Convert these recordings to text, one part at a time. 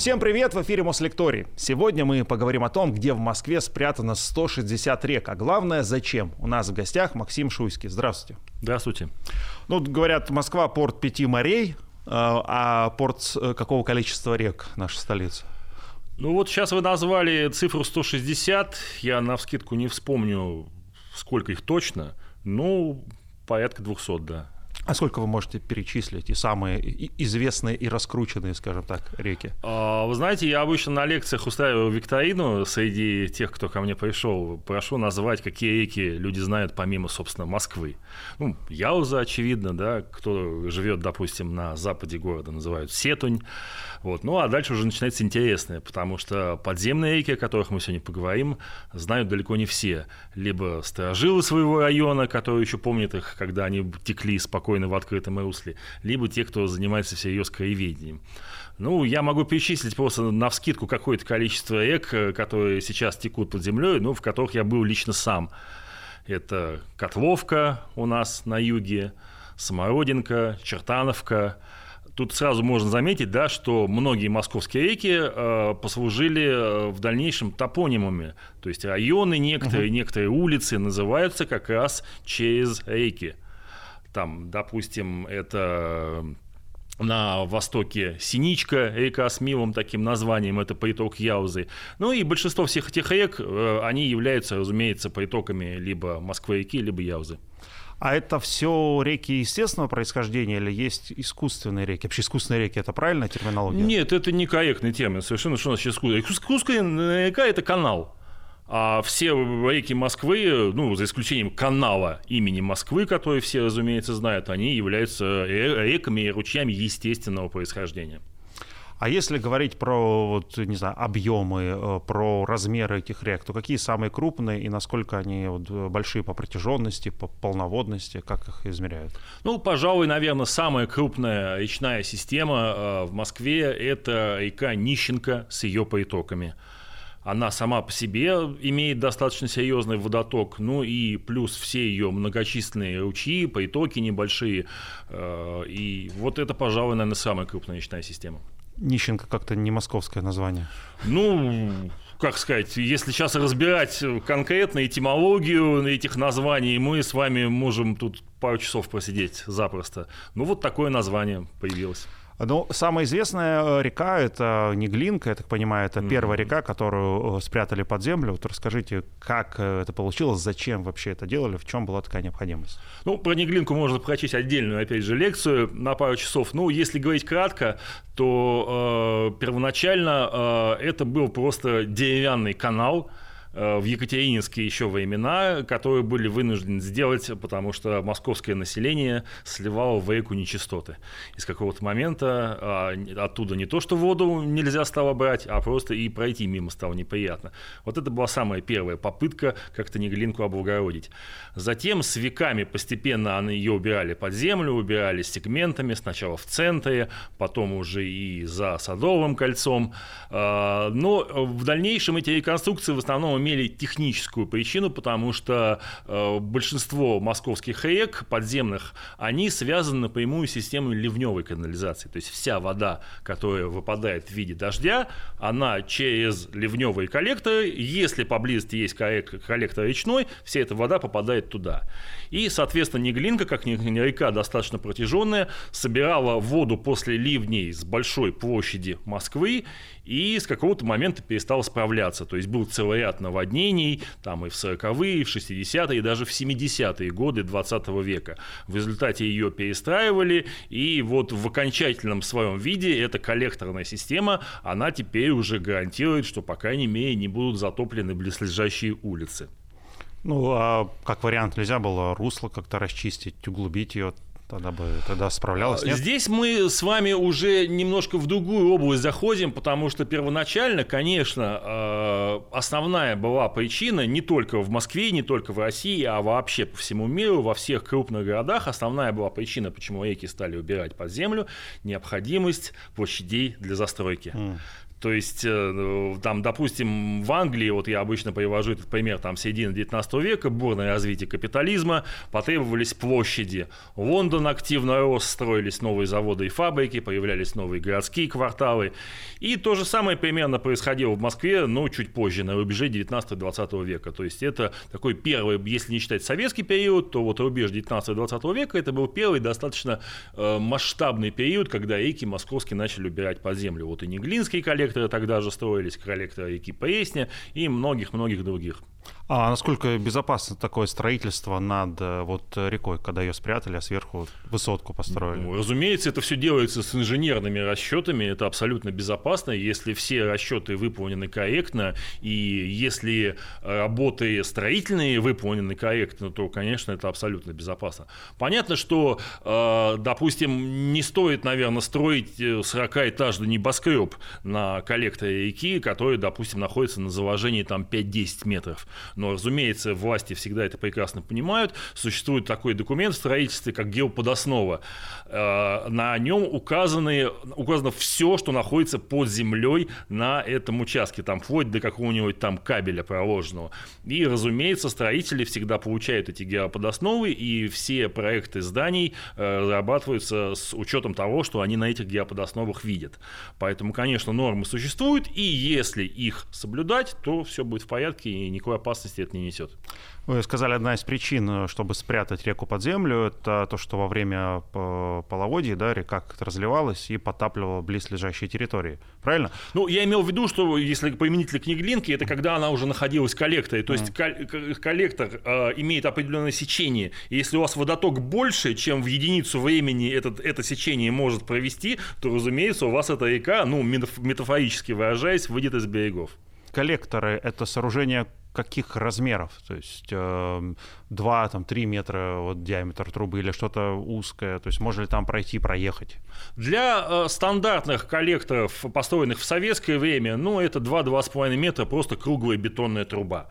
Всем привет, в эфире Мослекторий. Сегодня мы поговорим о том, где в Москве спрятано 160 рек, а главное, зачем. У нас в гостях Максим Шуйский. Здравствуйте. Здравствуйте. Ну, говорят, Москва порт пяти морей, э, а порт э, какого количества рек наша столица? Ну вот сейчас вы назвали цифру 160, я на вскидку не вспомню, сколько их точно, ну, порядка 200, да. А сколько вы можете перечислить и самые известные и раскрученные, скажем так, реки? А, вы знаете, я обычно на лекциях устраиваю викторину среди тех, кто ко мне пришел. Прошу назвать, какие реки люди знают помимо, собственно, Москвы. Ну, Яуза, очевидно, да, кто живет, допустим, на западе города, называют Сетунь. Вот. Ну, а дальше уже начинается интересное, потому что подземные реки, о которых мы сегодня поговорим, знают далеко не все. Либо сторожилы своего района, которые еще помнят их, когда они текли спокойно в открытом русле, либо те, кто занимается всерьез краеведением. Ну, я могу перечислить просто на вскидку какое-то количество рек, которые сейчас текут под землей, ну, в которых я был лично сам. Это Котловка у нас на юге, Самородинка, Чертановка, Тут сразу можно заметить, да, что многие московские реки э, послужили э, в дальнейшем топонимами. То есть районы некоторые, uh-huh. некоторые улицы называются как раз через реки. Там, допустим, это на востоке Синичка, река с милым таким названием, это приток Яузы. Ну и большинство всех этих рек, э, они являются, разумеется, притоками либо Москвы-реки, либо Яузы. А это все реки естественного происхождения или есть искусственные реки? Вообще искусственные реки – это правильная терминология? Нет, это некорректный термин совершенно. Что значит искусственная? Искусственная река – это канал. А все реки Москвы, ну, за исключением канала имени Москвы, который все, разумеется, знают, они являются реками и ручьями естественного происхождения. А если говорить про, вот, не знаю, объемы, э, про размеры этих рек, то какие самые крупные и насколько они вот, большие по протяженности, по полноводности, как их измеряют? Ну, пожалуй, наверное, самая крупная речная система э, в Москве – это река Нищенко с ее притоками она сама по себе имеет достаточно серьезный водоток, ну и плюс все ее многочисленные ручьи, притоки небольшие. Э, и вот это, пожалуй, наверное, самая крупная речная система. Нищенко как-то не московское название. Ну, как сказать, если сейчас разбирать конкретно этимологию этих названий, мы с вами можем тут пару часов просидеть запросто. Ну, вот такое название появилось. Ну, самая известная э, река – это Неглинка, я так понимаю, это mm-hmm. первая река, которую э, спрятали под землю. Вот расскажите, как э, это получилось, зачем вообще это делали, в чем была такая необходимость? Ну, про Неглинку можно прочесть отдельную, опять же, лекцию на пару часов. Ну, если говорить кратко, то э, первоначально э, это был просто деревянный канал, в Екатерининские еще времена, которые были вынуждены сделать, потому что московское население сливало в реку нечистоты. И с какого-то момента а, оттуда не то, что воду нельзя стало брать, а просто и пройти мимо стало неприятно. Вот это была самая первая попытка как-то Неглинку облагородить. Затем с веками постепенно ее убирали под землю, убирали сегментами, сначала в центре, потом уже и за Садовым кольцом. А, но в дальнейшем эти реконструкции в основном имели техническую причину, потому что э, большинство московских рек подземных, они связаны напрямую с системой ливневой канализации. То есть вся вода, которая выпадает в виде дождя, она через ливневые коллекторы, если поблизости есть коллектор речной, вся эта вода попадает туда. И, соответственно, Неглинка, как река достаточно протяженная, собирала воду после ливней с большой площади Москвы и с какого-то момента перестала справляться. То есть был целый ряд наводнений, там и в 40-е, и в 60-е, и даже в 70-е годы 20 века. В результате ее перестраивали, и вот в окончательном своем виде эта коллекторная система, она теперь уже гарантирует, что, по крайней мере, не будут затоплены близлежащие улицы. Ну, а как вариант нельзя было русло как-то расчистить, углубить ее? Тогда бы тогда справлялась, нет? Здесь мы с вами уже немножко в другую область заходим, потому что первоначально, конечно, э, основная была причина не только в Москве, не только в России, а вообще по всему миру, во всех крупных городах, основная была причина, почему реки стали убирать под землю, необходимость площадей для застройки. Mm. То есть, э, там, допустим, в Англии, вот я обычно привожу этот пример, там, середины 19 века, бурное развитие капитализма, потребовались площади. Лондон активно рос, строились новые заводы и фабрики, появлялись новые городские кварталы. И то же самое примерно происходило в Москве, но чуть позже, на рубеже 19-20 века. То есть, это такой первый, если не считать советский период, то вот рубеж 19-20 века, это был первый достаточно э, масштабный период, когда реки московские начали убирать под землю. Вот и Неглинские коллекции, коллекторы тогда же строились, коллекторы реки Пресня и многих-многих других. А насколько безопасно такое строительство над э, вот рекой, когда ее спрятали, а сверху высотку построили? Ну, разумеется, это все делается с инженерными расчетами, это абсолютно безопасно, если все расчеты выполнены корректно, и если работы строительные выполнены корректно, то, конечно, это абсолютно безопасно. Понятно, что, э, допустим, не стоит, наверное, строить 40-этажный э, небоскреб на коллекторе реки, который, допустим, находится на заложении там 5-10 метров но, разумеется, власти всегда это прекрасно понимают. Существует такой документ в строительстве, как геоподоснова. Э, на нем указаны, указано все, что находится под землей на этом участке, там вплоть до какого-нибудь там кабеля проложенного. И, разумеется, строители всегда получают эти геоподосновы, и все проекты зданий э, разрабатываются с учетом того, что они на этих геоподосновах видят. Поэтому, конечно, нормы существуют, и если их соблюдать, то все будет в порядке, и никакой опасности это не несет. Вы сказали, одна из причин, чтобы спрятать реку под землю, это то, что во время э, половодья да, река как-то разливалась и потапливала близлежащие территории. Правильно? Ну, я имел в виду, что если применительно к Неглинке, это когда она уже находилась в коллекторе. То есть mm. коллектор э, имеет определенное сечение. И если у вас водоток больше, чем в единицу времени этот, это сечение может провести, то, разумеется, у вас эта река, ну, метафорически выражаясь, выйдет из берегов. Коллекторы — это сооружение каких размеров? То есть э, 2-3 метра вот, диаметр трубы или что-то узкое? То есть можно ли там пройти, проехать? Для э, стандартных коллекторов, построенных в советское время, ну, это 2-2,5 метра, просто круглая бетонная труба.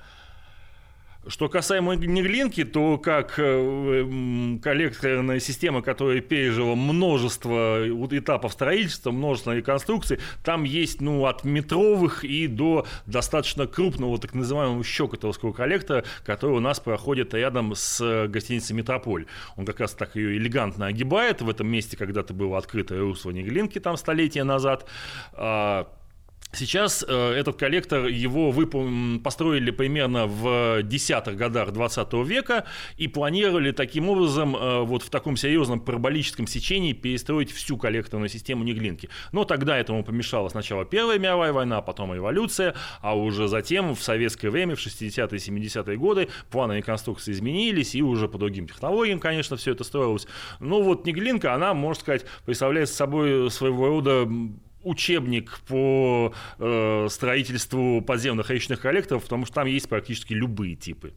Что касаемо Неглинки, то как э, коллекторная система, которая пережила множество этапов строительства, множество реконструкций, там есть ну, от метровых и до достаточно крупного так называемого щекотовского коллектора, который у нас проходит рядом с гостиницей «Метрополь». Он как раз так ее элегантно огибает. В этом месте когда-то было открытое русло Неглинки там столетия назад. Сейчас э, этот коллектор, его выпол... построили примерно в десятых годах 20 века и планировали таким образом э, вот в таком серьезном параболическом сечении перестроить всю коллекторную систему Неглинки. Но тогда этому помешала сначала Первая мировая война, а потом революция, а уже затем в советское время, в 60-е и 70-е годы, планы реконструкции изменились и уже по другим технологиям, конечно, все это строилось. Но вот Неглинка, она, можно сказать, представляет собой своего рода учебник по э, строительству подземных речных коллекторов, потому что там есть практически любые типы.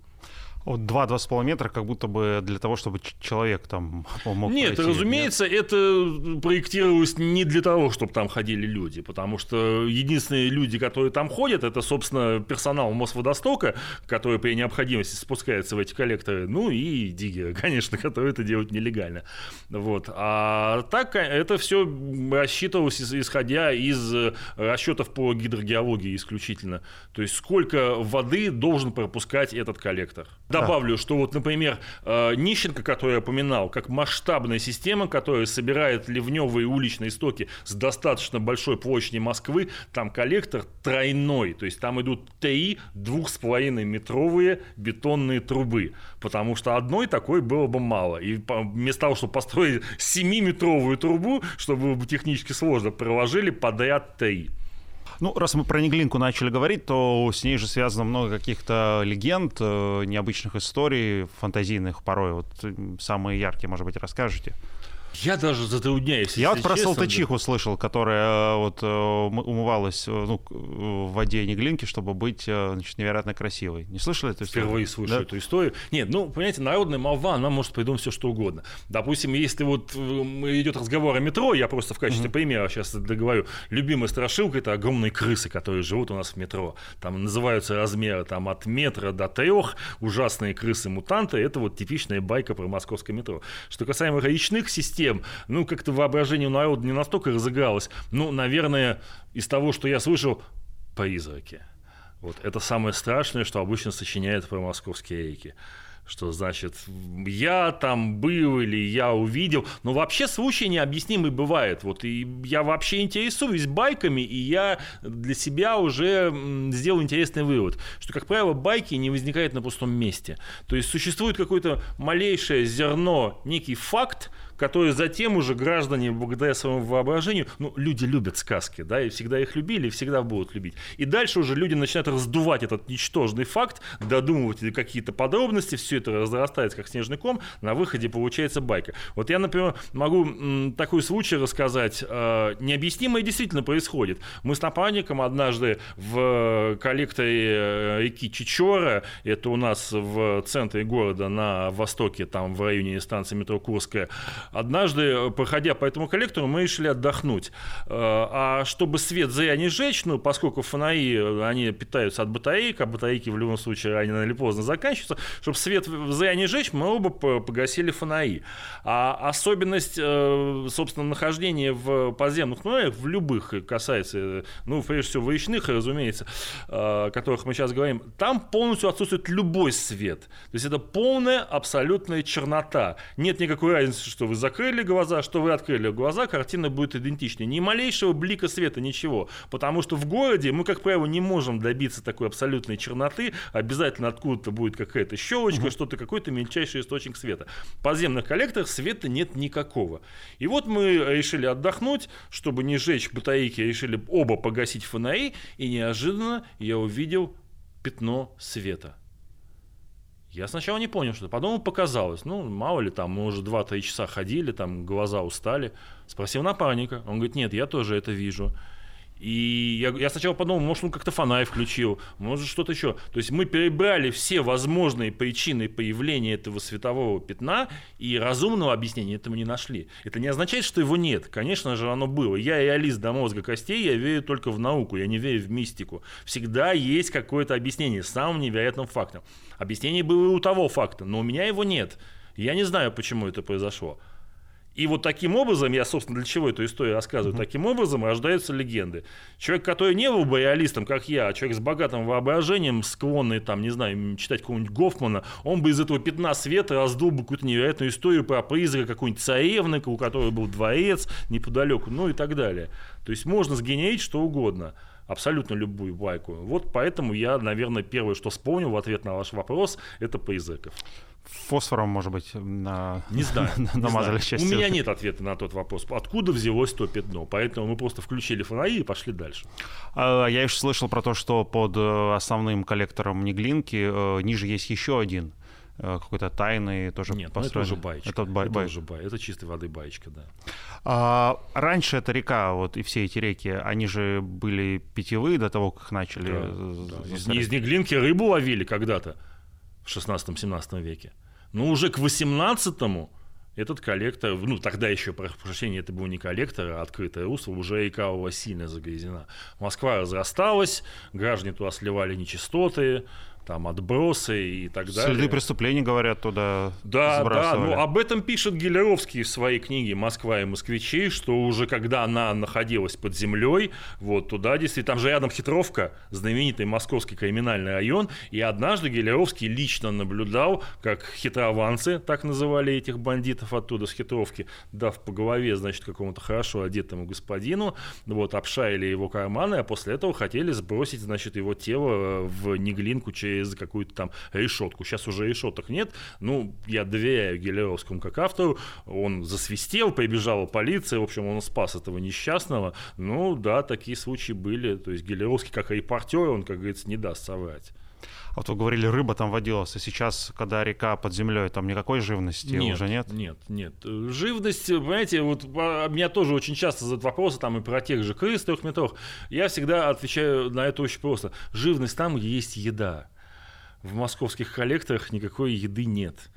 Вот 2-2,5 метра, как будто бы для того, чтобы человек там мог Нет, пройти. разумеется, Нет? это проектировалось не для того, чтобы там ходили люди, потому что единственные люди, которые там ходят, это, собственно, персонал Мосводостока, который при необходимости спускается в эти коллекторы, ну и диггеры, конечно, которые это делают нелегально. Вот. А так это все рассчитывалось, исходя из расчетов по гидрогеологии исключительно. То есть сколько воды должен пропускать этот коллектор. Добавлю, что вот, например, э, Нищенко, который я упоминал, как масштабная система, которая собирает ливневые уличные стоки с достаточно большой площади Москвы, там коллектор тройной, то есть там идут три двух с половиной метровые бетонные трубы, потому что одной такой было бы мало. И вместо того, чтобы построить 7-метровую трубу, чтобы было технически сложно, проложили подряд три. Ну, раз мы про Неглинку начали говорить, то с ней же связано много каких-то легенд, э, необычных историй, фантазийных порой. Вот самые яркие, может быть, расскажете? Я даже затрудняюсь. Я вот про честно, Салтычиху да. слышал, которая э, вот э, умывалась ну, в воде Неглинки, чтобы быть значит, невероятно красивой. Не слышали эту историю? Впервые слышу да? эту историю. Нет, ну, понимаете, народная молва, она может придумать все, что угодно. Допустим, если вот идет разговор о метро, я просто в качестве mm-hmm. примера сейчас договорю, любимая страшилка – это огромный крысы, которые живут у нас в метро. Там называются размеры там, от метра до трех, ужасные крысы-мутанты. Это вот типичная байка про московское метро. Что касаемо речных систем, ну, как-то воображение у народа не настолько разыгралось. Ну, наверное, из того, что я слышал, призраки. Вот это самое страшное, что обычно сочиняют про московские реки что значит я там был или я увидел. Но вообще случаи необъяснимые бывают. Вот и я вообще интересуюсь байками, и я для себя уже сделал интересный вывод, что, как правило, байки не возникают на пустом месте. То есть существует какое-то малейшее зерно, некий факт, которые затем уже граждане, благодаря своему воображению, ну, люди любят сказки, да, и всегда их любили, и всегда будут любить. И дальше уже люди начинают раздувать этот ничтожный факт, додумывать какие-то подробности, все это разрастается как снежный ком, на выходе получается байка. Вот я, например, могу такой случай рассказать. Э, необъяснимое действительно происходит. Мы с напарником однажды в коллекторе э, реки Чичора, это у нас в центре города на востоке, там в районе станции метро Курская, Однажды, э, проходя по этому коллектору, мы решили отдохнуть. Э, а чтобы свет зря не сжечь, ну, поскольку фонари, э, они питаются от батареек, а батарейки в любом случае рано или поздно заканчиваются, чтобы свет зря не сжечь, мы оба погасили фонари. А особенность, собственно, нахождения в подземных туннелях, в любых касается, ну, прежде всего, речных, разумеется, о которых мы сейчас говорим, там полностью отсутствует любой свет. То есть это полная абсолютная чернота. Нет никакой разницы, что вы закрыли глаза, что вы открыли глаза, картина будет идентичной. Ни малейшего блика света, ничего. Потому что в городе мы, как правило, не можем добиться такой абсолютной черноты. Обязательно откуда-то будет какая-то щелочка, угу. что-то, какой-то мельчайший источник света. В подземных коллекторах света нет никакого. И вот мы решили отдохнуть, чтобы не сжечь батарейки, решили оба погасить фонари, и неожиданно я увидел пятно света. Я сначала не понял, что Потом показалось. Ну, мало ли, там, мы уже 2-3 часа ходили, там, глаза устали. Спросил напарника. Он говорит, нет, я тоже это вижу. И я, я сначала подумал, может, он как-то фонарь включил, может, что-то еще. То есть мы перебрали все возможные причины появления этого светового пятна, и разумного объяснения этому не нашли. Это не означает, что его нет. Конечно же, оно было. Я реалист до мозга костей, я верю только в науку, я не верю в мистику. Всегда есть какое-то объяснение самым невероятным фактом. Объяснение было и у того факта, но у меня его нет. Я не знаю, почему это произошло. И вот таким образом, я, собственно, для чего эту историю рассказываю, mm-hmm. таким образом рождаются легенды. Человек, который не был бы реалистом, как я, а человек с богатым воображением, склонный, там, не знаю, читать какого-нибудь Гофмана, он бы из этого пятна света раздул бы какую-то невероятную историю про призрака какой-нибудь царевны, у которой был дворец неподалеку, ну и так далее. То есть можно сгенерить что угодно абсолютно любую байку. Вот поэтому я, наверное, первое, что вспомнил в ответ на ваш вопрос, это призраков фосфором, может быть, на... Не знаю. намазали не знаю. У меня нет ответа на тот вопрос. Откуда взялось то пятно? Поэтому мы просто включили фонари и пошли дальше. А, я еще слышал про то, что под э, основным коллектором Неглинки э, ниже есть еще один э, какой-то тайный тоже Нет, ну это уже баечка. Это, бай, это бай. уже бай. Это чистой воды баечка, да. А, раньше эта река, вот и все эти реки, они же были питьевые до того, как начали... Да, да. Из, из Неглинки рыбу ловили когда-то в 16-17 веке. Но уже к 18-му этот коллектор, ну тогда еще, прошу прощения, это был не коллектор, а открытое русло, уже река была сильно загрязнена. Москва разрасталась, граждане туда сливали нечистоты, там отбросы и так далее. Следы преступлений, говорят, туда Да, да, ну об этом пишет Гиляровский в своей книге «Москва и москвичи», что уже когда она находилась под землей, вот туда действительно, там же рядом Хитровка, знаменитый московский криминальный район, и однажды Гелеровский лично наблюдал, как хитрованцы, так называли этих бандитов оттуда с Хитровки, дав по голове, значит, какому-то хорошо одетому господину, вот, обшарили его карманы, а после этого хотели сбросить, значит, его тело в Неглинку через через какую-то там решетку. Сейчас уже решеток нет. Ну, я доверяю Гелеровскому как автору. Он засвистел, прибежала полиция. В общем, он спас этого несчастного. Ну, да, такие случаи были. То есть Гелеровский как репортер, он, как говорится, не даст соврать. А вот вы говорили, рыба там водилась, а сейчас, когда река под землей, там никакой живности нет, уже нет? Нет, нет. Живность, понимаете, вот а, меня тоже очень часто задают вопросы там и про тех же крыс трехметровых. Я всегда отвечаю на это очень просто. Живность там, где есть еда в московских коллекторах никакой еды нет.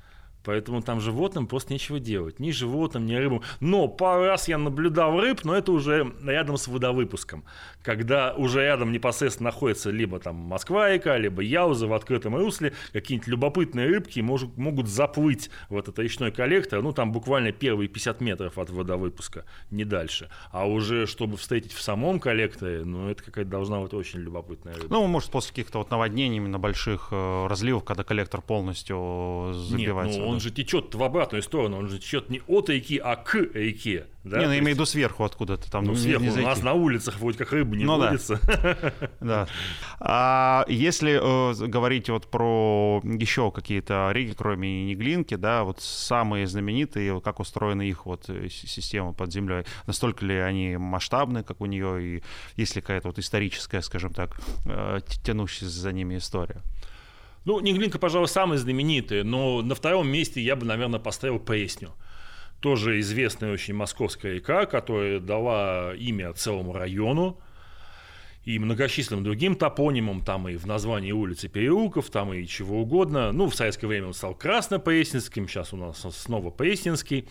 Поэтому там животным просто нечего делать. Ни животным, ни рыбам. Но пару раз я наблюдал рыб, но это уже рядом с водовыпуском. Когда уже рядом непосредственно находится либо там Москва-река, либо Яуза в открытом русле, какие-нибудь любопытные рыбки может, могут заплыть в этот речной коллектор, ну там буквально первые 50 метров от водовыпуска, не дальше. А уже чтобы встретить в самом коллекторе, ну это какая-то должна быть очень любопытная рыба. Ну, может, после каких-то вот наводнений, именно больших э, разливов, когда коллектор полностью забивается. Нет, ну, он же течет в обратную сторону, он же течет не от реки, а к реке. Да? Не, ну, я имею в виду сверху откуда-то там. Ну, не, сверху, не у нас на улицах вроде как рыба не ну, водится. Да. А если э, говорить вот про еще какие-то реки, кроме Неглинки, да, вот самые знаменитые, как устроены их вот э, система под землей, настолько ли они масштабны, как у нее, и есть ли какая-то вот историческая, скажем так, э, тянущаяся за ними история? Ну, Неглинка, пожалуй, самая знаменитая, но на втором месте я бы, наверное, поставил Пресню тоже известная очень московская река, которая дала имя целому району и многочисленным другим топонимам, там и в названии улицы переулков, там и чего угодно. Ну, в советское время он стал Краснопресненским, сейчас у нас снова Пресненский.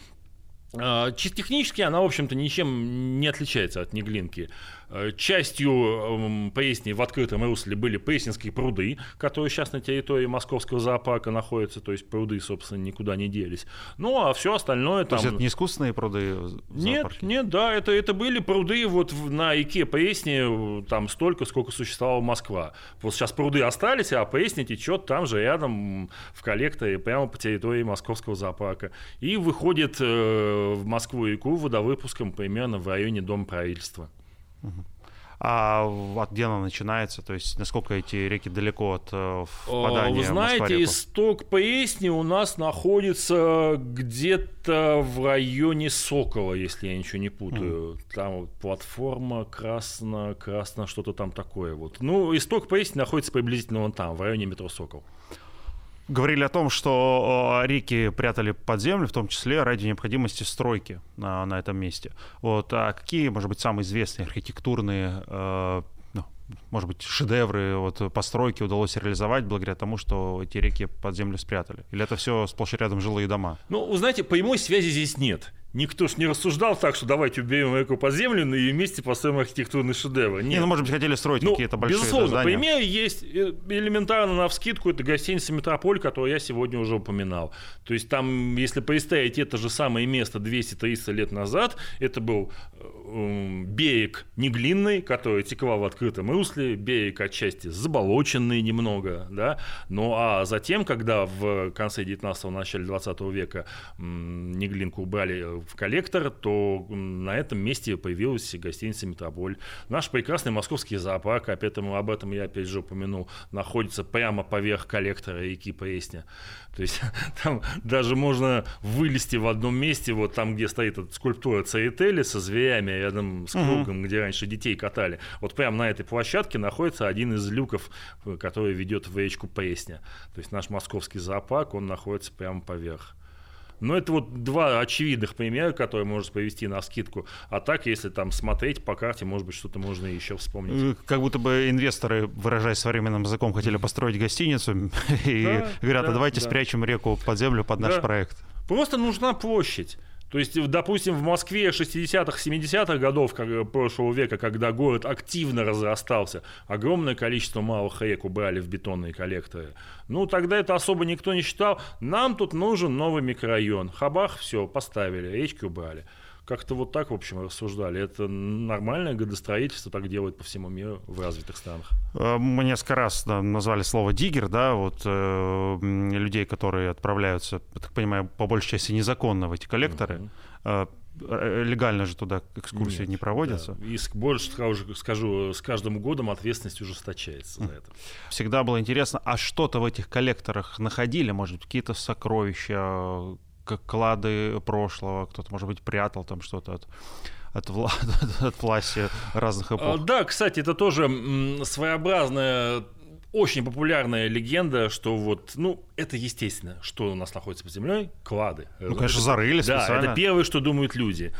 А, чисто технически она, в общем-то, ничем не отличается от Неглинки. Э, частью эм, Пресни в открытом русле были Пресненские пруды, которые сейчас на территории Московского зоопарка находятся, то есть пруды, собственно, никуда не делись. Ну, а все остальное то там... есть это не искусственные пруды Нет, нет, да, это, это были пруды вот на реке Пресни, там столько, сколько существовала Москва. Вот сейчас пруды остались, а Пресня течет там же рядом в коллекторе, прямо по территории Московского зоопарка. И выходит э, в Москву-реку водовыпуском примерно в районе Дома правительства. А где она начинается? То есть насколько эти реки далеко от э, впадания Вы знаете, исток Пресни у нас находится где-то в районе Сокола, если я ничего не путаю. Mm. Там вот платформа красно, красно, что-то там такое. Вот. Ну, исток Пресни находится приблизительно вон там, в районе метро Сокол говорили о том, что реки прятали под землю, в том числе ради необходимости стройки на, на этом месте. Вот, а какие, может быть, самые известные архитектурные э, ну, может быть, шедевры вот, постройки удалось реализовать благодаря тому, что эти реки под землю спрятали? Или это все сплошь и рядом жилые дома? Ну, знаете, прямой связи здесь нет никто ж не рассуждал так, что давайте уберем реку под землю и вместе построим архитектурный шедевр. Нет. Не, ну, может быть, хотели строить ну, какие-то большие Безусловно, здания. пример есть э, элементарно на вскидку, это гостиница «Метрополь», которую я сегодня уже упоминал. То есть там, если представить это же самое место 200-300 лет назад, это был э, берег Неглинный, который текла в открытом русле, берег отчасти заболоченный немного, да, ну а затем, когда в конце 19-го, начале 20 века Неглинку убрали в коллектор, то на этом месте появилась гостиница «Метрополь». Наш прекрасный московский зоопарк, опять об этом я опять же упомянул, находится прямо поверх коллектора реки Пресня. То есть там даже можно вылезти в одном месте, вот там, где стоит эта скульптура Церетели со зверями рядом с кругом, угу. где раньше детей катали. Вот прямо на этой площадке находится один из люков, который ведет в речку Пресня. То есть наш московский зоопарк, он находится прямо поверх. Но это вот два очевидных примера, которые можно привести на скидку. А так, если там смотреть по карте, может быть, что-то можно еще вспомнить. Э, как будто бы инвесторы, выражаясь современным языком, хотели построить гостиницу и да, говорят, а давайте да. спрячем реку под землю под наш проект. Просто нужна площадь. То есть, допустим, в Москве 60-х, 70-х годов как, э, прошлого века, когда город активно разрастался, огромное количество малых рек убрали в бетонные коллекторы. Ну, тогда это особо никто не считал. Нам тут нужен новый микрорайон. Хабах, все, поставили, речки убрали. Как-то вот так, в общем, рассуждали. Это нормальное градостроительство, так делают по всему миру в развитых странах. Э, мы несколько раз да, назвали слово «диггер», да, вот э, людей, которые отправляются, так понимаю, по большей части незаконно в эти коллекторы. Mm-hmm. Легально же туда экскурсии Нет, не проводятся. Да. И больше скажу, скажу, с каждым годом ответственность ужесточается за это. Всегда было интересно, а что-то в этих коллекторах находили, может быть, какие-то сокровища, клады прошлого, кто-то, может быть, прятал там что-то от от, вла... от власти разных а, эпох. Да, кстати, это тоже своеобразная очень популярная легенда, что вот, ну, это естественно, что у нас находится под землей, клады. Ну, конечно, зарыли Да, это первое, что думают люди.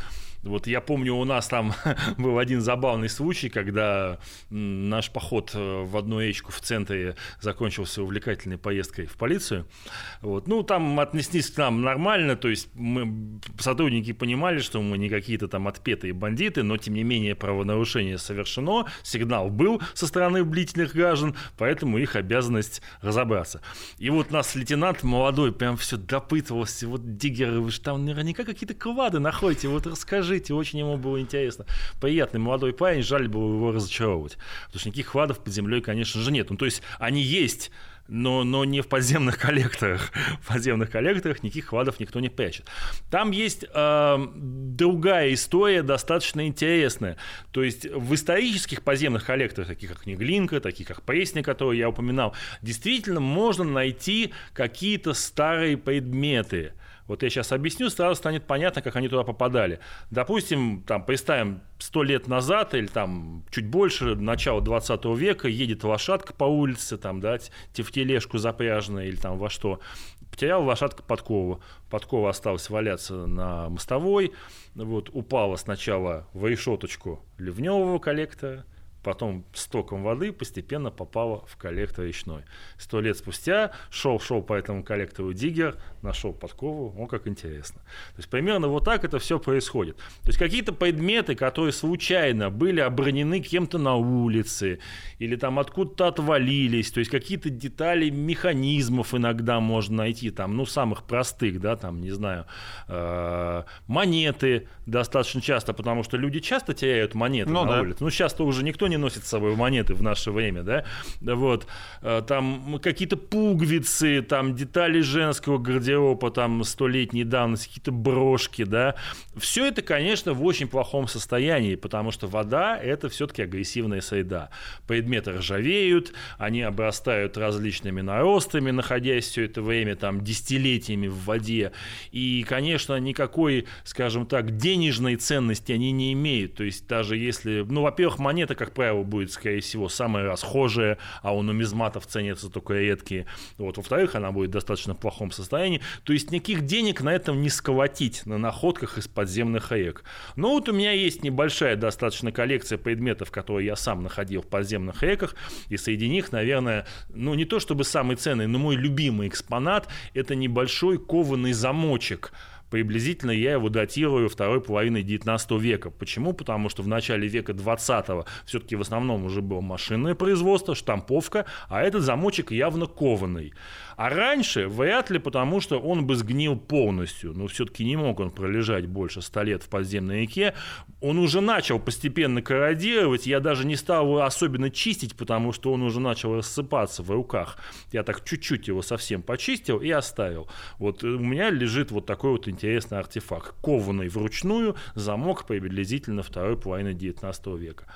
Вот я помню, у нас там был один забавный случай, когда наш поход э, в одну речку в центре закончился увлекательной поездкой в полицию. Вот. Ну, там отнеслись к нам нормально, то есть мы, сотрудники понимали, что мы не какие-то там отпетые бандиты, но тем не менее правонарушение совершено, сигнал был со стороны бдительных граждан, поэтому их обязанность разобраться. И вот нас лейтенант молодой прям все допытывался, вот Диггер, вы же там наверняка какие-то квады находите, вот расскажите, очень ему было интересно. Приятный молодой парень, жаль было его разочаровывать, потому что никаких квадов под землей, конечно же, нет. Ну, то есть они есть, но, но не в подземных коллекторах. В подземных коллекторах никаких кладов никто не прячет. Там есть э, другая история, достаточно интересная. То есть в исторических подземных коллекторах, таких как Неглинка, таких как Пресня, которые я упоминал, действительно можно найти какие-то старые предметы – вот я сейчас объясню, сразу станет понятно, как они туда попадали. Допустим, там, представим, сто лет назад или там чуть больше, начало 20 века, едет лошадка по улице, там, да, в тележку запряженная или там во что, потеряла лошадка подкову. Подкова осталась валяться на мостовой, вот, упала сначала в решеточку ливневого коллектора, потом стоком воды постепенно попала в коллектор речной. Сто лет спустя шел-шел по этому коллектору диггер, нашел подкову, о, как интересно. То есть примерно вот так это все происходит. То есть какие-то предметы, которые случайно были обронены кем-то на улице, или там откуда-то отвалились, то есть какие-то детали механизмов иногда можно найти, там, ну, самых простых, да, там, не знаю, э, монеты достаточно часто, потому что люди часто теряют монеты ну, на да. улице. Ну, сейчас-то уже никто не не носит с собой монеты в наше время, да, вот, э, там какие-то пуговицы, там детали женского гардероба, там столетней давности, какие-то брошки, да, все это, конечно, в очень плохом состоянии, потому что вода – это все-таки агрессивная среда. Предметы ржавеют, они обрастают различными наростами, находясь все это время там десятилетиями в воде, и, конечно, никакой, скажем так, денежной ценности они не имеют, то есть даже если, ну, во-первых, монета, как правило, будет, скорее всего, самая расхожая, а у нумизматов ценятся только редкие. Вот. Во-вторых, она будет в достаточно плохом состоянии. То есть никаких денег на этом не сколотить, на находках из подземных рек. Но вот у меня есть небольшая достаточно коллекция предметов, которые я сам находил в подземных реках, и среди них, наверное, ну не то чтобы самый ценный, но мой любимый экспонат – это небольшой кованый замочек – приблизительно я его датирую второй половиной 19 века. Почему? Потому что в начале века 20 все-таки в основном уже было машинное производство, штамповка, а этот замочек явно кованый. А раньше вряд ли потому, что он бы сгнил полностью. Но все-таки не мог он пролежать больше 100 лет в подземной реке. Он уже начал постепенно корродировать. Я даже не стал его особенно чистить, потому что он уже начал рассыпаться в руках. Я так чуть-чуть его совсем почистил и оставил. Вот у меня лежит вот такой вот интересный артефакт. Кованный вручную замок приблизительно второй половины 19 века.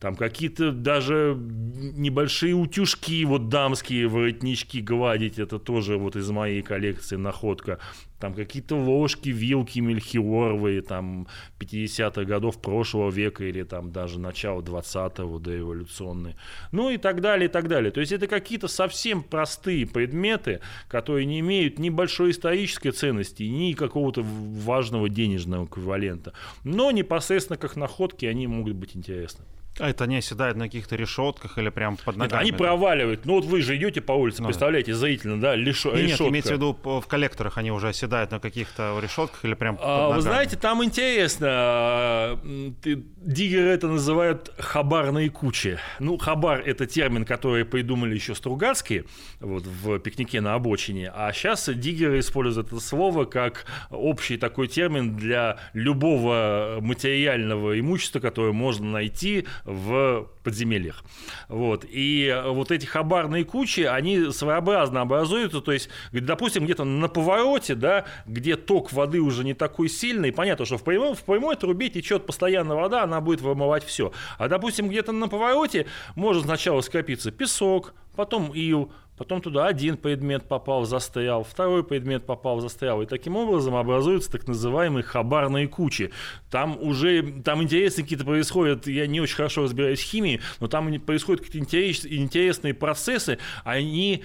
Там какие-то даже небольшие утюжки, вот дамские воротнички гладить, это тоже вот из моей коллекции находка. Там какие-то ложки, вилки мельхиоровые, там 50-х годов прошлого века или там даже начала 20-го дореволюционные. Ну и так далее, и так далее. То есть это какие-то совсем простые предметы, которые не имеют ни большой исторической ценности, ни какого-то важного денежного эквивалента. Но непосредственно как находки они могут быть интересны. А это они оседают на каких-то решетках или прям под ногами? Нет, они проваливают. Ну вот вы же идете по улице, ну, представляете, зрительно, да, лишо, нет, решетка. Нет, имеется в виду в коллекторах они уже оседают на каких-то решетках или прям под а, Вы знаете, там интересно. Диггеры это называют хабарные кучи. Ну, хабар – это термин, который придумали еще Стругацкие вот, в «Пикнике на обочине». А сейчас диггеры используют это слово как общий такой термин для любого материального имущества, которое можно найти в подземельях. Вот. И вот эти хабарные кучи, они своеобразно образуются, то есть, допустим, где-то на повороте, да, где ток воды уже не такой сильный, понятно, что в прямой, в прямой трубе течет постоянно вода, она будет вымывать все. А, допустим, где-то на повороте может сначала скопиться песок, потом ил, Потом туда один предмет попал, застрял, второй предмет попал, застрял. И таким образом образуются так называемые хабарные кучи. Там уже, там интересные какие-то происходят, я не очень хорошо разбираюсь в химии, но там происходят какие-то интересные процессы, они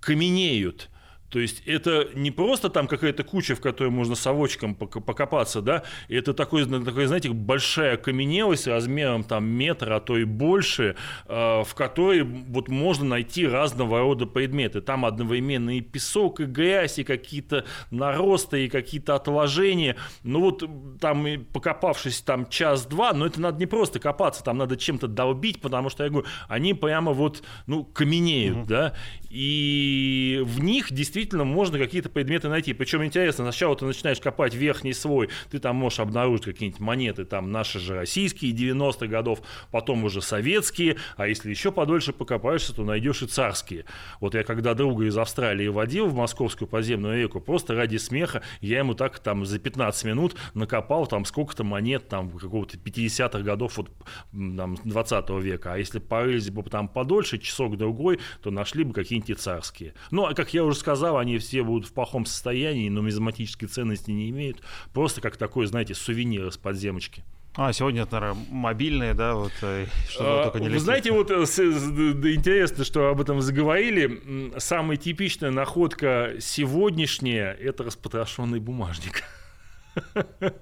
каменеют. То есть это не просто там какая-то куча, в которой можно совочком покопаться, да, это такой, такой знаете, большая каменелость размером там метр, а то и больше, э, в которой вот можно найти разного рода предметы. Там одновременно и песок, и грязь, и какие-то наросты, и какие-то отложения. Ну вот там, покопавшись там час-два, но это надо не просто копаться, там надо чем-то долбить, потому что, я говорю, они прямо вот, ну, каменеют, угу. да, и в них действительно можно какие-то предметы найти. Причем интересно, сначала ты начинаешь копать верхний слой, ты там можешь обнаружить какие-нибудь монеты, там наши же российские 90-х годов, потом уже советские, а если еще подольше покопаешься, то найдешь и царские. Вот я когда друга из Австралии водил в московскую подземную реку, просто ради смеха, я ему так там за 15 минут накопал там сколько-то монет там какого-то 50-х годов вот, там, 20 века. А если порылись бы там подольше, часок-другой, то нашли бы какие-нибудь деньги царские. Ну, а как я уже сказал, они все будут в плохом состоянии, но нумизматической ценности не имеют. Просто как такой, знаете, сувенир из подземочки. А, сегодня это, наверное, мобильные, да, вот, э, что а, только не Вы знаете, вот э, интересно, что об этом заговорили. Самая типичная находка сегодняшняя – это распотрошенный бумажник.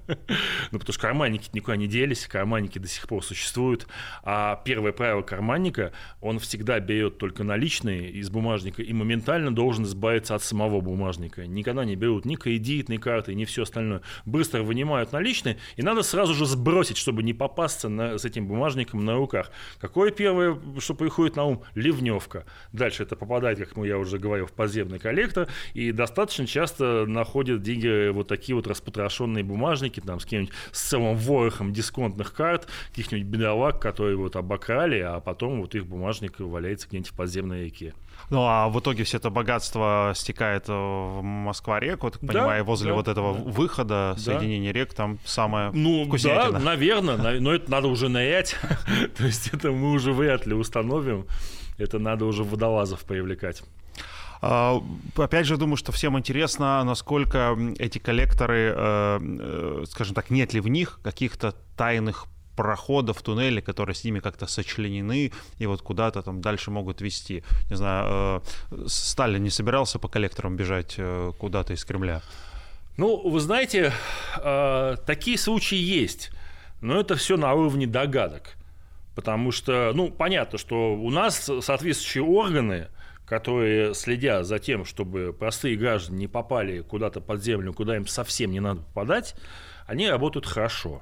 Ну, потому что карманники никуда не делись, карманники до сих пор существуют. А первое правило карманника, он всегда берет только наличные из бумажника и моментально должен избавиться от самого бумажника. Никогда не берут ни кредитные карты, ни все остальное. Быстро вынимают наличные, и надо сразу же сбросить, чтобы не попасться на, с этим бумажником на руках. Какое первое, что приходит на ум? Ливневка. Дальше это попадает, как я уже говорил, в подземный коллектор, и достаточно часто находят деньги вот такие вот распотрошенные запрещенные бумажники, там, с каким-нибудь с целым ворохом дисконтных карт, каких-нибудь бедолаг, которые вот обокрали, а потом вот их бумажник валяется где-нибудь в подземной реке. Ну, а в итоге все это богатство стекает в Москва-реку, так понимаю, да, возле да, вот этого да. выхода, соединения да. рек, там самое Ну, да, наверное, но это надо уже нырять, то есть это мы уже вряд ли установим, это надо уже водолазов привлекать. А, опять же, думаю, что всем интересно, насколько эти коллекторы, э, э, скажем так, нет ли в них каких-то тайных проходов, туннели, которые с ними как-то сочленены и вот куда-то там дальше могут вести. Не знаю, э, Сталин не собирался по коллекторам бежать куда-то из Кремля? Ну, вы знаете, такие случаи есть, но это все на уровне догадок. Потому что, ну, понятно, что у нас соответствующие органы, которые следят за тем, чтобы простые граждане не попали куда-то под землю, куда им совсем не надо попадать, они работают хорошо.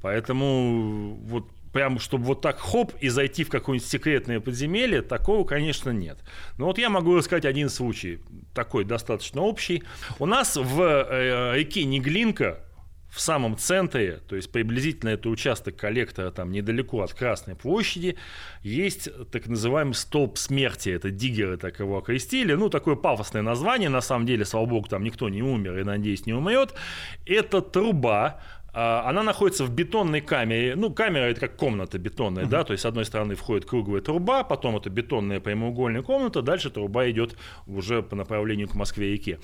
Поэтому вот прям, чтобы вот так хоп и зайти в какое-нибудь секретное подземелье, такого, конечно, нет. Но вот я могу рассказать один случай, такой достаточно общий. У нас в э, реке Неглинка, в самом центре, то есть приблизительно это участок коллектора там недалеко от Красной площади, есть так называемый столб смерти. Это диггеры так его окрестили. Ну, такое пафосное название. На самом деле, слава богу, там никто не умер и, надеюсь, не умрет. Это труба, она находится в бетонной камере. Ну, камера это как комната бетонная, uh-huh. да, то есть с одной стороны входит круглая труба, потом это бетонная прямоугольная комната, дальше труба идет уже по направлению к Москве-реке.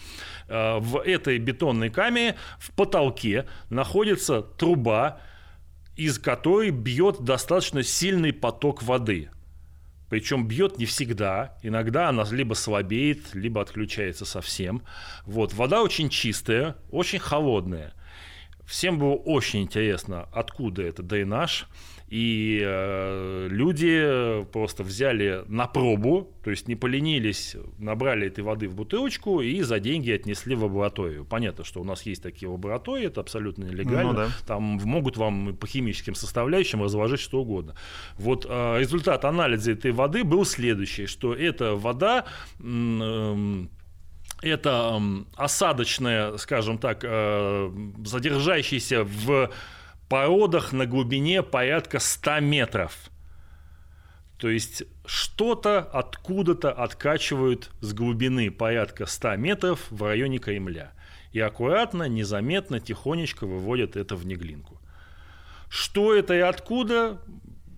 А, в этой бетонной камере в потолке находится труба, из которой бьет достаточно сильный поток воды. Причем бьет не всегда. Иногда она либо слабеет, либо отключается совсем. Вот. Вода очень чистая, очень холодная. Всем было очень интересно, откуда это дренаж. И э, люди просто взяли на пробу, то есть не поленились, набрали этой воды в бутылочку и за деньги отнесли в лабораторию. Понятно, что у нас есть такие лаборатории, это абсолютно нелегально. Ну, да. Там могут вам по химическим составляющим разложить что угодно. Вот э, результат анализа этой воды был следующий, что эта вода э, это осадочная, скажем так, э, задержащаяся в породах на глубине порядка 100 метров. То есть что-то откуда-то откачивают с глубины порядка 100 метров в районе Кремля. И аккуратно, незаметно, тихонечко выводят это в Неглинку. Что это и откуда,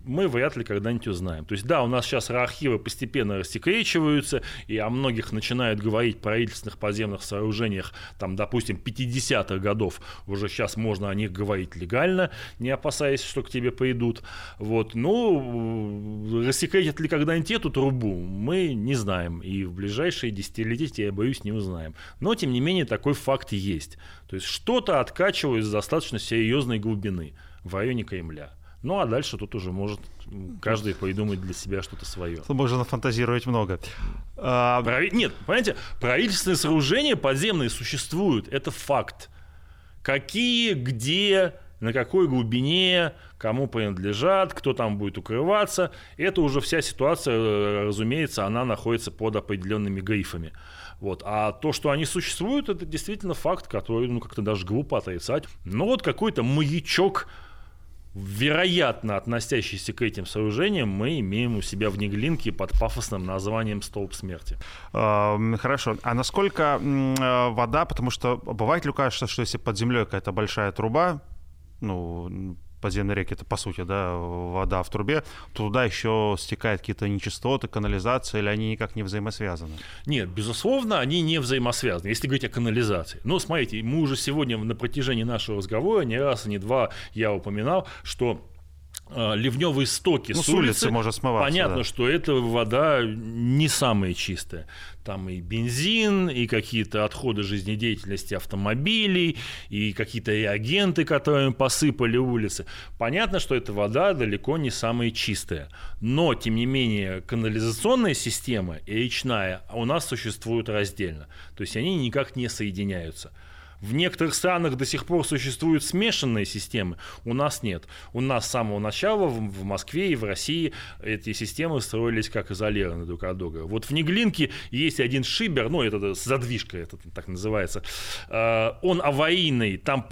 мы вряд ли когда-нибудь узнаем. То есть, да, у нас сейчас архивы постепенно рассекречиваются, и о многих начинают говорить правительственных подземных сооружениях, там, допустим, 50-х годов, уже сейчас можно о них говорить легально, не опасаясь, что к тебе пойдут. Вот. Ну, рассекретят ли когда-нибудь эту трубу, мы не знаем, и в ближайшие десятилетия, я боюсь, не узнаем. Но, тем не менее, такой факт есть. То есть, что-то откачивают с достаточно серьезной глубины в районе Кремля. Ну а дальше тут уже может каждый придумать для себя что-то свое. Можно фантазировать много. А... Прави... Нет, понимаете, правительственные сооружения подземные существуют, это факт. Какие, где, на какой глубине, кому принадлежат, кто там будет укрываться, это уже вся ситуация, разумеется, она находится под определенными грифами. Вот. А то, что они существуют, это действительно факт, который ну, как-то даже глупо отрицать. Но вот какой-то маячок вероятно относящийся к этим сооружениям, мы имеем у себя в Неглинке под пафосным названием «Столб смерти». Хорошо. А насколько э, вода, потому что бывает ли кажется, что если под землей какая-то большая труба, ну, подземные реки, это по сути, да, вода в трубе, то туда еще стекают какие-то нечистоты, канализация, или они никак не взаимосвязаны? Нет, безусловно, они не взаимосвязаны, если говорить о канализации. Но смотрите, мы уже сегодня на протяжении нашего разговора не раз, не два я упоминал, что ливневые стоки ну, с, улицы, улицы может смываться. Понятно, да. что эта вода не самая чистая. Там и бензин, и какие-то отходы жизнедеятельности автомобилей, и какие-то реагенты, которые посыпали улицы. Понятно, что эта вода далеко не самая чистая. Но, тем не менее, канализационная система и речная у нас существуют раздельно. То есть они никак не соединяются. В некоторых странах до сих пор существуют смешанные системы, у нас нет. У нас с самого начала в Москве и в России эти системы строились как изолированные друг от друга. Вот в Неглинке есть один шибер, ну это задвижка, это так называется, э, он аварийный, там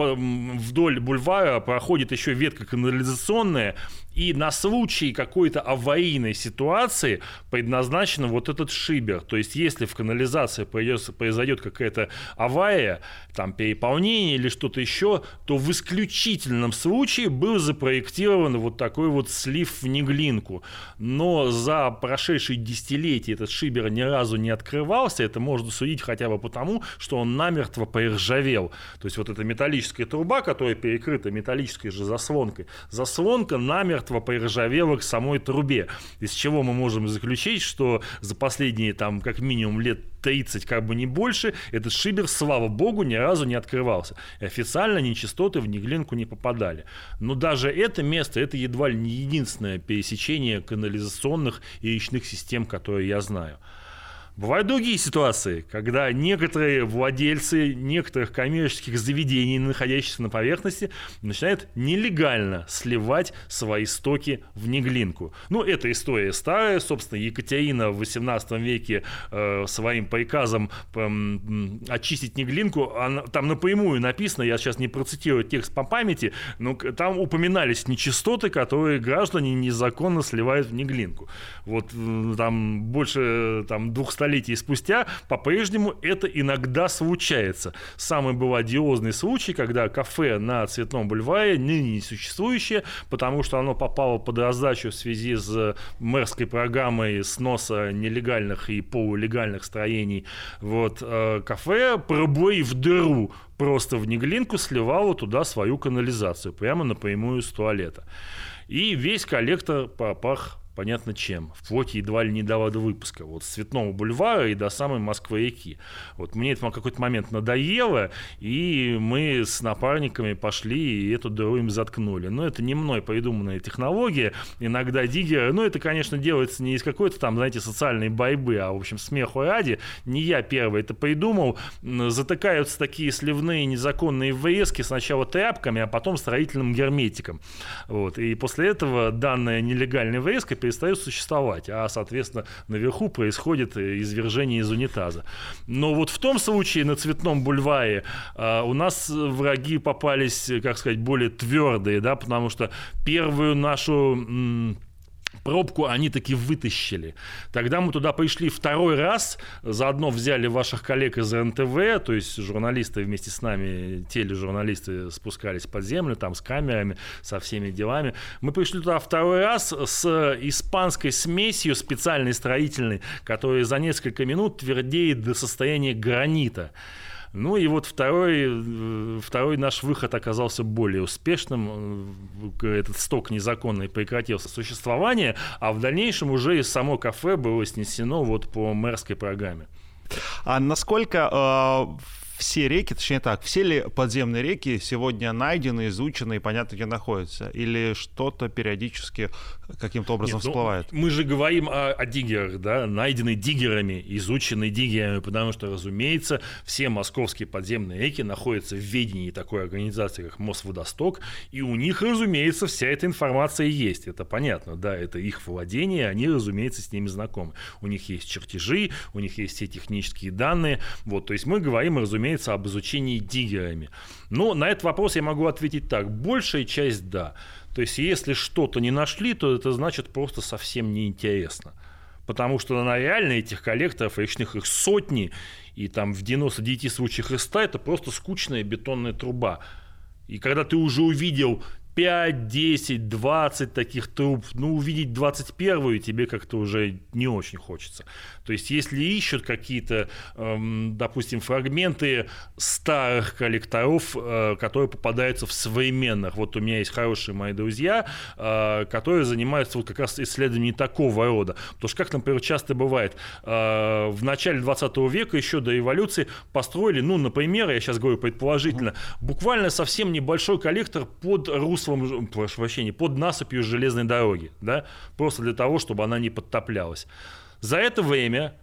вдоль бульвара проходит еще ветка канализационная, и на случай какой-то аварийной ситуации предназначен вот этот шибер. То есть, если в канализации произойдет какая-то авария, там переполнение или что-то еще, то в исключительном случае был запроектирован вот такой вот слив в неглинку. Но за прошедшие десятилетия этот шибер ни разу не открывался. Это можно судить хотя бы потому, что он намертво поиржавел. То есть, вот эта металлическая труба, которая перекрыта металлической же заслонкой, заслонка намертво намертво поиржавело к самой трубе. Из чего мы можем заключить, что за последние там как минимум лет 30, как бы не больше, этот шибер, слава богу, ни разу не открывался. И официально нечистоты в Неглинку не попадали. Но даже это место, это едва ли не единственное пересечение канализационных и речных систем, которые я знаю. Бывают другие ситуации, когда некоторые владельцы некоторых коммерческих заведений, находящихся на поверхности, начинают нелегально сливать свои стоки в Неглинку. Ну, эта история старая. Собственно, Екатерина в 18 веке э, своим приказом э, очистить Неглинку, она, там напрямую написано, я сейчас не процитирую текст по памяти, но там упоминались нечистоты, которые граждане незаконно сливают в Неглинку. Вот там больше там, 200 столетий спустя по-прежнему это иногда случается. Самый был одиозный случай, когда кафе на Цветном бульваре, ныне не существующее, потому что оно попало под раздачу в связи с мэрской программой сноса нелегальных и полулегальных строений. Вот, э, кафе, пробоив дыру просто в Неглинку, сливало туда свою канализацию, прямо напрямую с туалета. И весь коллектор попах понятно чем, вплоть едва ли не до выпуска, вот с Цветного бульвара и до самой Москвы-реки. Вот мне это в какой-то момент надоело, и мы с напарниками пошли и эту дыру им заткнули. Но это не мной придуманная технология, иногда диггеры, ну это, конечно, делается не из какой-то там, знаете, социальной борьбы, а, в общем, смеху ради, не я первый это придумал, затыкаются такие сливные незаконные врезки сначала тряпками, а потом строительным герметиком. Вот. И после этого данная нелегальная врезка перестает существовать, а, соответственно, наверху происходит извержение из унитаза. Но вот в том случае на Цветном бульваре а, у нас враги попались, как сказать, более твердые, да, потому что первую нашу пробку они таки вытащили. Тогда мы туда пришли второй раз, заодно взяли ваших коллег из НТВ, то есть журналисты вместе с нами, тележурналисты спускались под землю, там с камерами, со всеми делами. Мы пришли туда второй раз с испанской смесью специальной строительной, которая за несколько минут твердеет до состояния гранита. Ну и вот второй, э, второй наш выход оказался более успешным. Э, этот сток незаконный прекратил существование, а в дальнейшем уже и само кафе было снесено вот по мэрской программе. А насколько э, все реки, точнее так, все ли подземные реки сегодня найдены, изучены и понятно, где находятся? Или что-то периодически каким-то образом Нет, ну, всплывает? Ну, мы же говорим о, о диггерах, да, найдены диггерами, изучены диггерами, потому что, разумеется, все московские подземные реки находятся в ведении такой организации, как Мосводосток, и у них, разумеется, вся эта информация есть. Это понятно, да, это их владение, они, разумеется, с ними знакомы. У них есть чертежи, у них есть все технические данные. Вот, то есть мы говорим, разумеется, разумеется, об изучении диггерами. Но на этот вопрос я могу ответить так. Большая часть – да. То есть, если что-то не нашли, то это значит просто совсем неинтересно. Потому что на реально этих коллекторов речных их сотни, и там в 99 случаях из 100 это просто скучная бетонная труба. И когда ты уже увидел 5, 10, 20 таких труб, ну, увидеть 21-ю тебе как-то уже не очень хочется. То есть, если ищут какие-то, эм, допустим, фрагменты старых коллекторов, э, которые попадаются в современных, вот у меня есть хорошие мои друзья, э, которые занимаются вот как раз исследованием такого рода. Потому что, как, например, часто бывает, э, в начале 20 века, еще до эволюции, построили, ну, например, я сейчас говорю предположительно, буквально совсем небольшой коллектор под руслом, прошу прощения, под насыпью железной дороги, да, просто для того, чтобы она не подтоплялась. За это время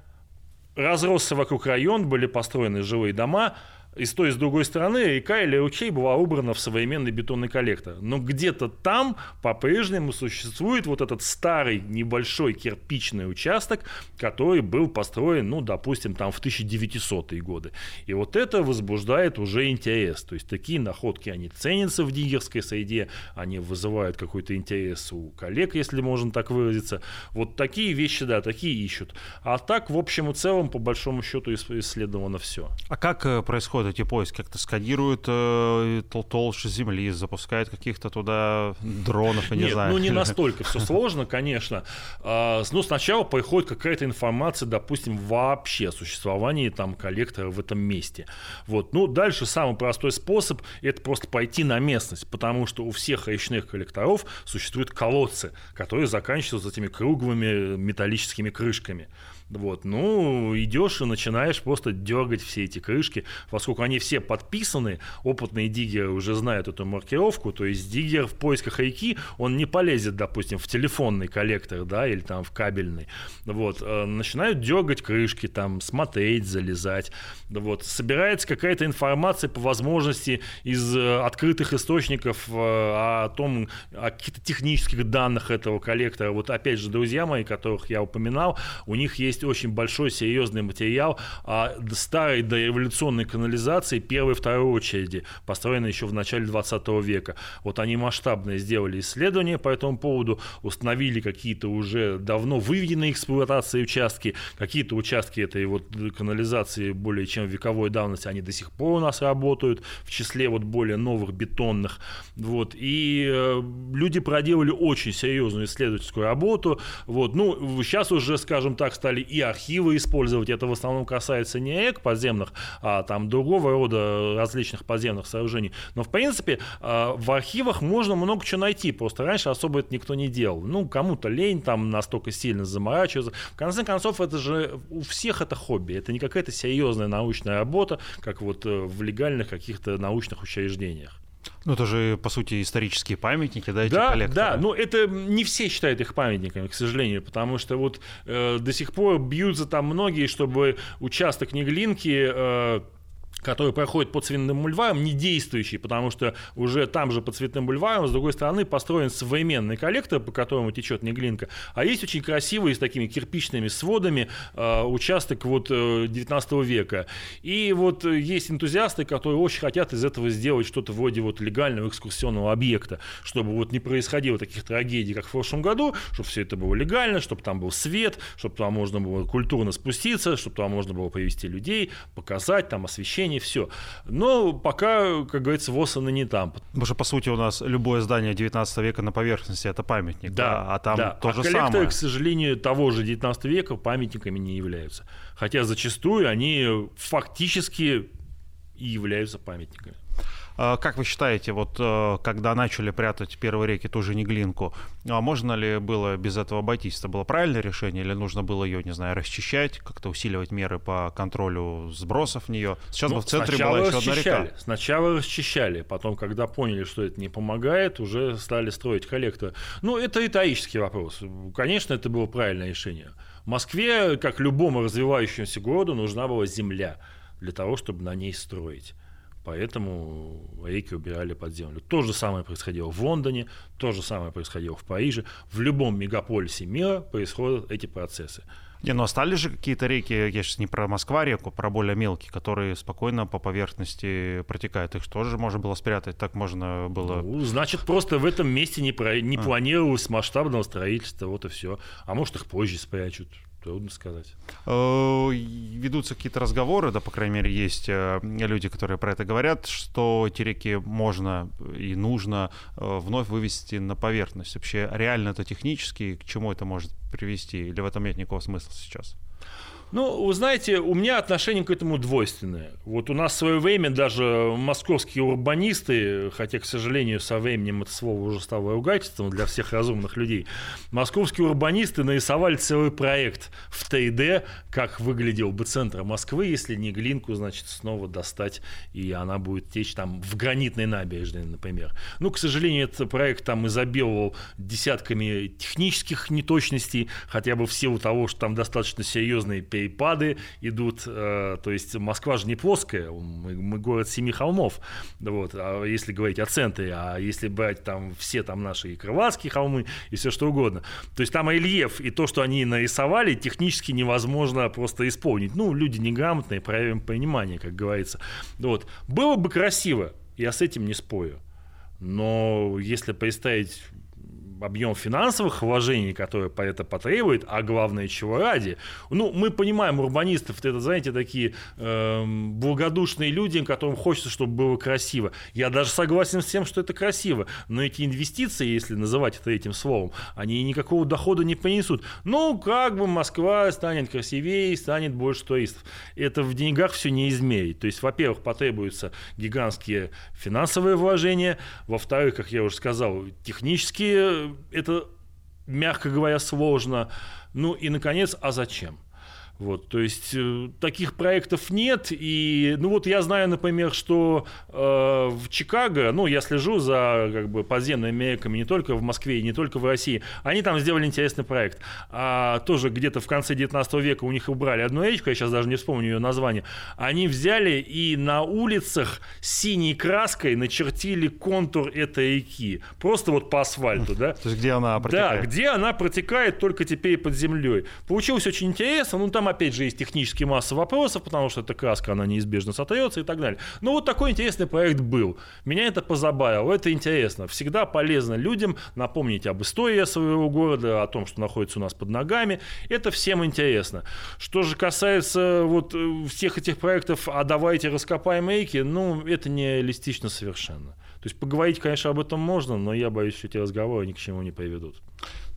разросся вокруг район, были построены жилые дома, и с той и с другой стороны река или ручей была убрана в современный бетонный коллектор. Но где-то там по-прежнему существует вот этот старый небольшой кирпичный участок, который был построен, ну, допустим, там в 1900-е годы. И вот это возбуждает уже интерес. То есть такие находки, они ценятся в диггерской среде, они вызывают какой-то интерес у коллег, если можно так выразиться. Вот такие вещи, да, такие ищут. А так, в общем и целом, по большому счету, исследовано все. А как э, происходит вот эти поиски? Как-то сканируют э, толще земли, запускают каких-то туда дронов, я не Нет, знаю. ну не настолько все сложно, конечно. А, ну, сначала приходит какая-то информация, допустим, вообще о существовании там коллектора в этом месте. Вот. Ну, дальше самый простой способ – это просто пойти на местность, потому что у всех речных коллекторов существуют колодцы, которые заканчиваются этими круглыми металлическими крышками. Вот, ну, идешь и начинаешь просто дергать все эти крышки, поскольку они все подписаны, опытные диггеры уже знают эту маркировку, то есть диггер в поисках реки, он не полезет, допустим, в телефонный коллектор, да, или там в кабельный, вот, э, начинают дергать крышки, там, смотреть, залезать, вот, собирается какая-то информация по возможности из э, открытых источников э, о том, о каких-то технических данных этого коллектора, вот, опять же, друзья мои, которых я упоминал, у них есть есть очень большой серьезный материал о старой дореволюционной канализации первой и второй очереди, построенной еще в начале 20 века. Вот они масштабно сделали исследования по этому поводу, установили какие-то уже давно выведенные эксплуатации участки, какие-то участки этой вот канализации более чем вековой давности, они до сих пор у нас работают, в числе вот более новых бетонных. Вот. И э, люди проделали очень серьезную исследовательскую работу. Вот. Ну, сейчас уже, скажем так, стали и архивы использовать. Это в основном касается не эк подземных, а там другого рода различных подземных сооружений. Но, в принципе, а, в архивах можно много чего найти. Просто раньше особо это никто не делал. Ну, кому-то лень там настолько сильно заморачиваться. В конце концов, это же у всех это хобби. Это не какая-то серьезная научная работа, как вот э, в легальных каких-то научных учреждениях. Ну, это же, по сути, исторические памятники, да, эти да, коллекторы? Да, но это не все считают их памятниками, к сожалению, потому что вот э, до сих пор бьются там многие, чтобы участок Неглинки э, который проходит по Цветным бульварам, не действующий, потому что уже там же по Цветным бульварам, с другой стороны, построен современный коллектор, по которому течет Неглинка, а есть очень красивый с такими кирпичными сводами э, участок вот э, 19 века. И вот есть энтузиасты, которые очень хотят из этого сделать что-то вроде вот легального экскурсионного объекта, чтобы вот не происходило таких трагедий, как в прошлом году, чтобы все это было легально, чтобы там был свет, чтобы туда можно было культурно спуститься, чтобы туда можно было привести людей, показать, там освещение, все. Но пока, как говорится, ВОЗ она не там. Потому что, по сути, у нас любое здание 19 века на поверхности – это памятник, да, да? а там да. то а же коллекторы, самое. к сожалению, того же 19 века памятниками не являются. Хотя зачастую они фактически и являются памятниками. А, как вы считаете, вот э, когда начали прятать первые реки ту же Неглинку, а можно ли было без этого обойтись? Это было правильное решение или нужно было ее, не знаю, расчищать, как-то усиливать меры по контролю сбросов в нее? Сейчас ну, в центре была еще одна река. Сначала расчищали, потом, когда поняли, что это не помогает, уже стали строить коллектор. Ну, это риторический вопрос. Конечно, это было правильное решение. В Москве, как любому развивающемуся городу, нужна была земля для того, чтобы на ней строить. Поэтому реки убирали под землю. То же самое происходило в Лондоне, то же самое происходило в Париже. В любом мегаполисе мира происходят эти процессы. Не, ну остались же какие-то реки, я сейчас не про Москва-реку, про более мелкие, которые спокойно по поверхности протекают. Их тоже можно было спрятать, так можно было... Ну, значит, просто в этом месте не, про... не а. планировалось масштабного строительства, вот и все. А может, их позже спрячут. Трудно сказать. Э, ведутся какие-то разговоры, да, по крайней мере, есть э, люди, которые про это говорят, что эти реки можно и нужно э, вновь вывести на поверхность. Вообще, реально это технически, к чему это может привести? Или в этом нет никакого смысла сейчас? Ну, вы знаете, у меня отношение к этому двойственное. Вот у нас в свое время даже московские урбанисты, хотя, к сожалению, со временем это слово уже стало ругательством для всех разумных людей, московские урбанисты нарисовали целый проект в 3D, как выглядел бы центр Москвы, если не глинку, значит, снова достать, и она будет течь там в гранитной набережной, например. Ну, к сожалению, этот проект там изобиловал десятками технических неточностей, хотя бы в силу того, что там достаточно серьезные перепады идут, э, то есть Москва же не плоская, мы, мы город семи холмов, вот, а если говорить о центре, а если брать там все там наши и Крылатские холмы и все что угодно, то есть там рельеф и то, что они нарисовали, технически невозможно просто исполнить. Ну, люди неграмотные, проявим понимание, как говорится. Вот. Было бы красиво, я с этим не спорю. Но если представить объем финансовых вложений, которые по это потребует, а главное, чего ради. Ну, мы понимаем урбанистов, это, знаете, такие э, благодушные люди, которым хочется, чтобы было красиво. Я даже согласен с тем, что это красиво, но эти инвестиции, если называть это этим словом, они никакого дохода не принесут. Ну, как бы Москва станет красивее, станет больше туристов. Это в деньгах все не измерить. То есть, во-первых, потребуются гигантские финансовые вложения, во-вторых, как я уже сказал, технические это, мягко говоря, сложно. Ну и, наконец, а зачем? Вот, то есть э, таких проектов нет. И, ну вот я знаю, например, что э, в Чикаго, ну я слежу за как бы подземными реками не только в Москве и не только в России, они там сделали интересный проект. А тоже где-то в конце 19 века у них убрали одну речку, я сейчас даже не вспомню ее название. Они взяли и на улицах синей краской начертили контур этой реки. Просто вот по асфальту, да? То есть где она протекает? Да, где она протекает только теперь под землей. Получилось очень интересно. Ну там опять же, есть технически масса вопросов, потому что эта краска, она неизбежно сотрется и так далее. Но вот такой интересный проект был. Меня это позабавило, это интересно. Всегда полезно людям напомнить об истории своего города, о том, что находится у нас под ногами. Это всем интересно. Что же касается вот э, всех этих проектов «А давайте раскопаем рейки», ну, это не реалистично совершенно. То есть поговорить, конечно, об этом можно, но я боюсь, что эти разговоры ни к чему не приведут.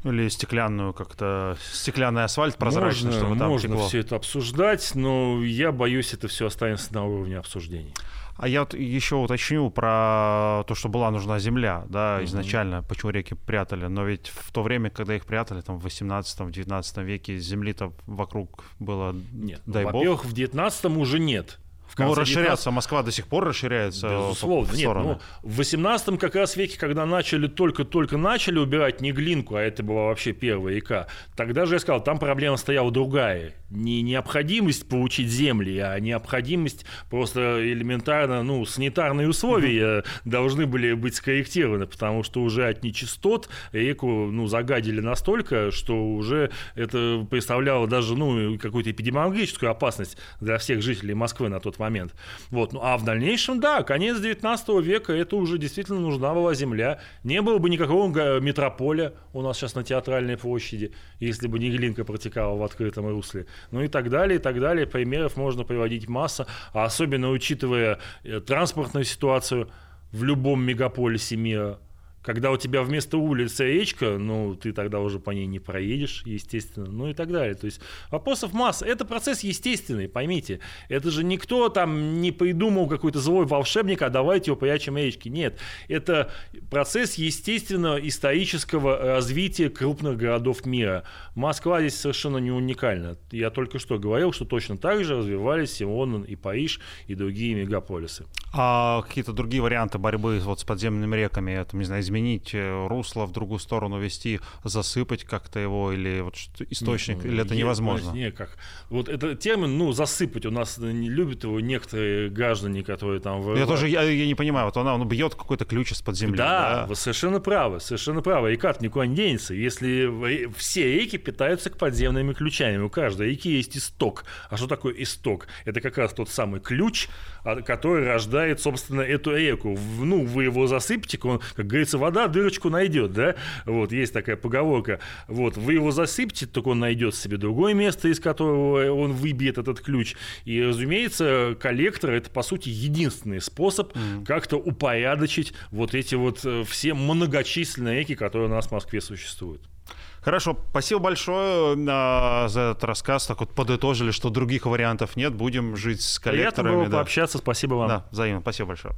Или стеклянную как-то, стеклянный асфальт прозрачный, можно, чтобы там Можно текло. все это обсуждать, но я боюсь, это все останется на уровне обсуждений. А я вот еще уточню про то, что была нужна земля, да, изначально, mm-hmm. почему реки прятали. Но ведь в то время, когда их прятали, там в 18-19 веке, земли-то вокруг было, нет, дай ну, бог. Во-первых, в 19 уже нет. Ну, расширяться, 19... Москва до сих пор расширяется. Безусловно, нет, ну, в 18 как раз веке, когда начали, только-только начали убирать не глинку, а это была вообще первая река, тогда же я сказал, там проблема стояла другая. Не необходимость получить земли, а необходимость просто элементарно, ну, санитарные условия должны были быть скорректированы, потому что уже от нечистот реку, ну, загадили настолько, что уже это представляло даже, ну, какую-то эпидемиологическую опасность для всех жителей Москвы на тот момент. Вот. Ну, а в дальнейшем, да, конец 19 века, это уже действительно нужна была земля. Не было бы никакого метрополя у нас сейчас на театральной площади, если бы не Глинка протекала в открытом русле. Ну и так далее, и так далее. Примеров можно приводить масса, а особенно учитывая э, транспортную ситуацию в любом мегаполисе мира – когда у тебя вместо улицы речка, ну, ты тогда уже по ней не проедешь, естественно, ну и так далее. То есть вопросов масса. Это процесс естественный, поймите. Это же никто там не придумал какой-то злой волшебник, а давайте его прячем речки. Нет, это процесс естественного исторического развития крупных городов мира. Москва здесь совершенно не уникальна. Я только что говорил, что точно так же развивались и Лондон, и Париж, и другие мегаполисы. А какие-то другие варианты борьбы вот с подземными реками, это, не знаю, изменить э, русло в другую сторону вести, засыпать как-то его или вот источник, нет, или это невозможно? Нет, как. Вот этот термин, ну, засыпать у нас не любят его некоторые граждане, которые там... Я тоже, я, я не понимаю, вот она, он бьет какой-то ключ из-под земли. Да, да, вы совершенно правы, совершенно правы. И как никуда не денется, если все реки питаются к подземными ключами. У каждой реки есть исток. А что такое исток? Это как раз тот самый ключ, а, который рождает, собственно, эту реку. Ну, вы его засыпьте, он, как говорится, вода дырочку найдет, да? Вот, есть такая поговорка. Вот, вы его засыпьте, только он найдет себе другое место, из которого он выбьет этот ключ. И, разумеется, коллектор – это, по сути, единственный способ mm. как-то упорядочить вот эти вот э, все многочисленные реки, которые у нас в Москве существуют. Хорошо, спасибо большое э, за этот рассказ. Так вот подытожили, что других вариантов нет. Будем жить с коллекторами. Приятно было да. пообщаться. Спасибо вам. Да, взаимно. Спасибо большое.